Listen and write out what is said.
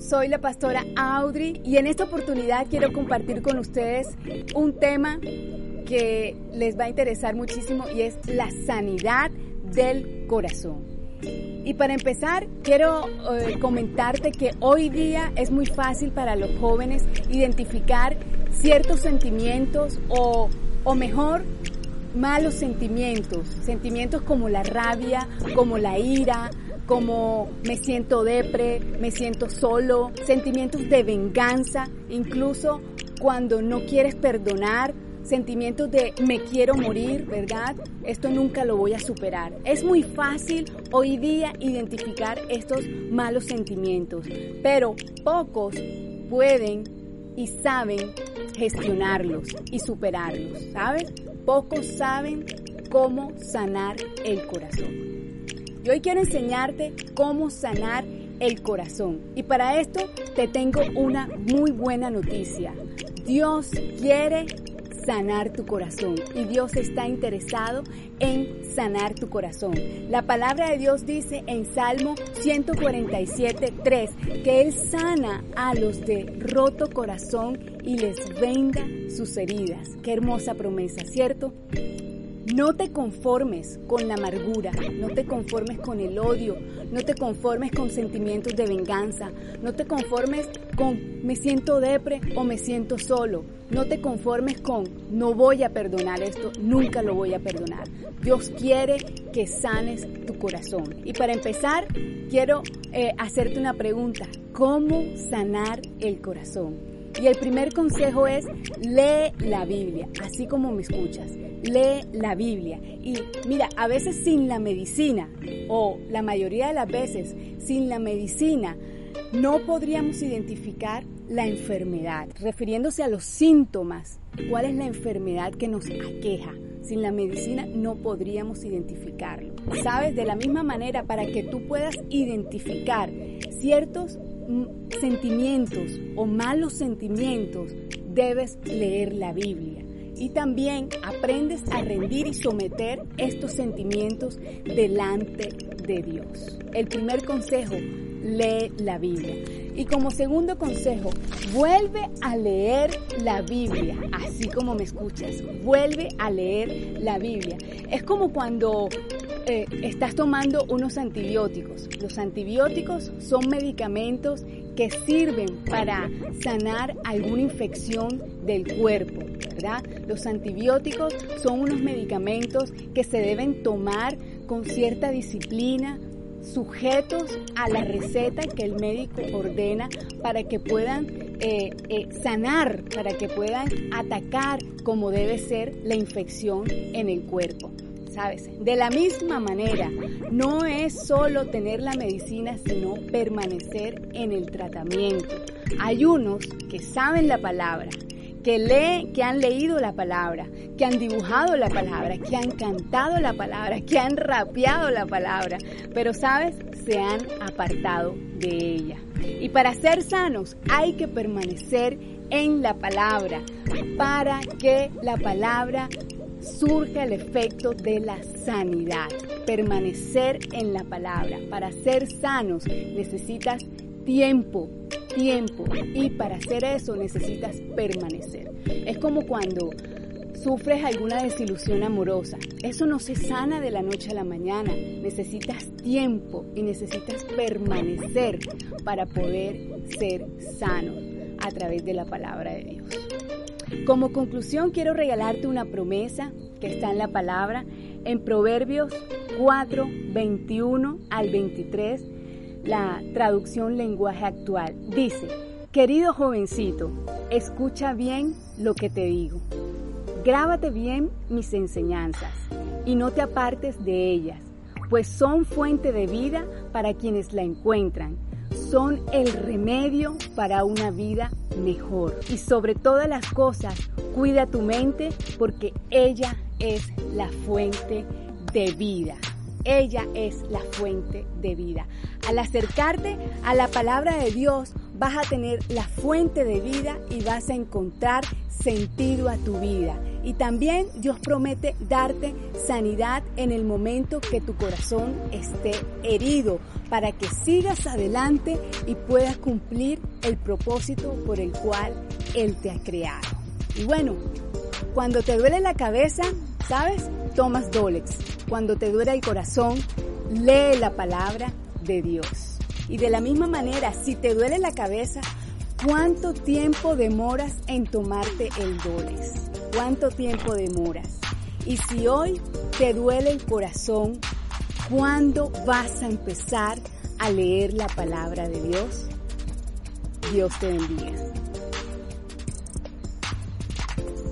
Soy la pastora Audrey y en esta oportunidad quiero compartir con ustedes un tema que les va a interesar muchísimo y es la sanidad del corazón. Y para empezar, quiero eh, comentarte que hoy día es muy fácil para los jóvenes identificar ciertos sentimientos o, o mejor, malos sentimientos, sentimientos como la rabia, como la ira, como me siento depre, me siento solo, sentimientos de venganza, incluso cuando no quieres perdonar, sentimientos de me quiero morir, ¿verdad? Esto nunca lo voy a superar. Es muy fácil hoy día identificar estos malos sentimientos, pero pocos pueden y saben gestionarlos y superarlos, ¿sabes? Pocos saben cómo sanar el corazón. Y hoy quiero enseñarte cómo sanar el corazón. Y para esto te tengo una muy buena noticia. Dios quiere sanar tu corazón y Dios está interesado en sanar tu corazón. La palabra de Dios dice en Salmo 147, 3 que Él sana a los de roto corazón y les venga sus heridas. Qué hermosa promesa, ¿cierto? No te conformes con la amargura, no te conformes con el odio, no te conformes con sentimientos de venganza, no te conformes con me siento depre o me siento solo, no te conformes con no voy a perdonar esto, nunca lo voy a perdonar. Dios quiere que sanes tu corazón. Y para empezar, quiero eh, hacerte una pregunta, ¿cómo sanar el corazón? Y el primer consejo es lee la Biblia, así como me escuchas. Lee la Biblia. Y mira, a veces sin la medicina, o la mayoría de las veces sin la medicina, no podríamos identificar la enfermedad, refiriéndose a los síntomas. ¿Cuál es la enfermedad que nos aqueja? Sin la medicina no podríamos identificarlo. ¿Sabes? De la misma manera, para que tú puedas identificar ciertos sentimientos o malos sentimientos, debes leer la Biblia. Y también aprendes a rendir y someter estos sentimientos delante de Dios. El primer consejo, lee la Biblia. Y como segundo consejo, vuelve a leer la Biblia, así como me escuchas, vuelve a leer la Biblia. Es como cuando eh, estás tomando unos antibióticos. Los antibióticos son medicamentos que sirven para sanar alguna infección del cuerpo, ¿verdad? Los antibióticos son unos medicamentos que se deben tomar con cierta disciplina, sujetos a la receta que el médico ordena para que puedan eh, eh, sanar, para que puedan atacar como debe ser la infección en el cuerpo. ¿Sabes? De la misma manera, no es solo tener la medicina, sino permanecer en el tratamiento. Hay unos que saben la palabra, que que han leído la palabra, que han dibujado la palabra, que han cantado la palabra, que han rapeado la palabra, pero sabes, se han apartado de ella. Y para ser sanos hay que permanecer en la palabra, para que la palabra surge el efecto de la sanidad. Permanecer en la palabra. Para ser sanos necesitas tiempo, tiempo. Y para hacer eso necesitas permanecer. Es como cuando sufres alguna desilusión amorosa. Eso no se sana de la noche a la mañana. Necesitas tiempo y necesitas permanecer para poder ser sano a través de la palabra de Dios. Como conclusión quiero regalarte una promesa que está en la palabra en Proverbios 4, 21 al 23, la traducción lenguaje actual. Dice, querido jovencito, escucha bien lo que te digo. Grábate bien mis enseñanzas y no te apartes de ellas, pues son fuente de vida para quienes la encuentran. son el remedio para una vida mejor. Y sobre todas las cosas, cuida tu mente porque ella es la fuente de vida. Ella es la fuente de vida. Al acercarte a la palabra de Dios, vas a tener la fuente de vida y vas a encontrar sentido a tu vida. Y también Dios promete darte sanidad en el momento que tu corazón esté herido, para que sigas adelante y puedas cumplir el propósito por el cual Él te ha creado. Y bueno, cuando te duele la cabeza, ¿sabes? Tomas Dolex. Cuando te duele el corazón, lee la palabra de Dios. Y de la misma manera, si te duele la cabeza, ¿cuánto tiempo demoras en tomarte el Dolex? ¿Cuánto tiempo demoras? Y si hoy te duele el corazón, ¿cuándo vas a empezar a leer la palabra de Dios? Dios te bendiga.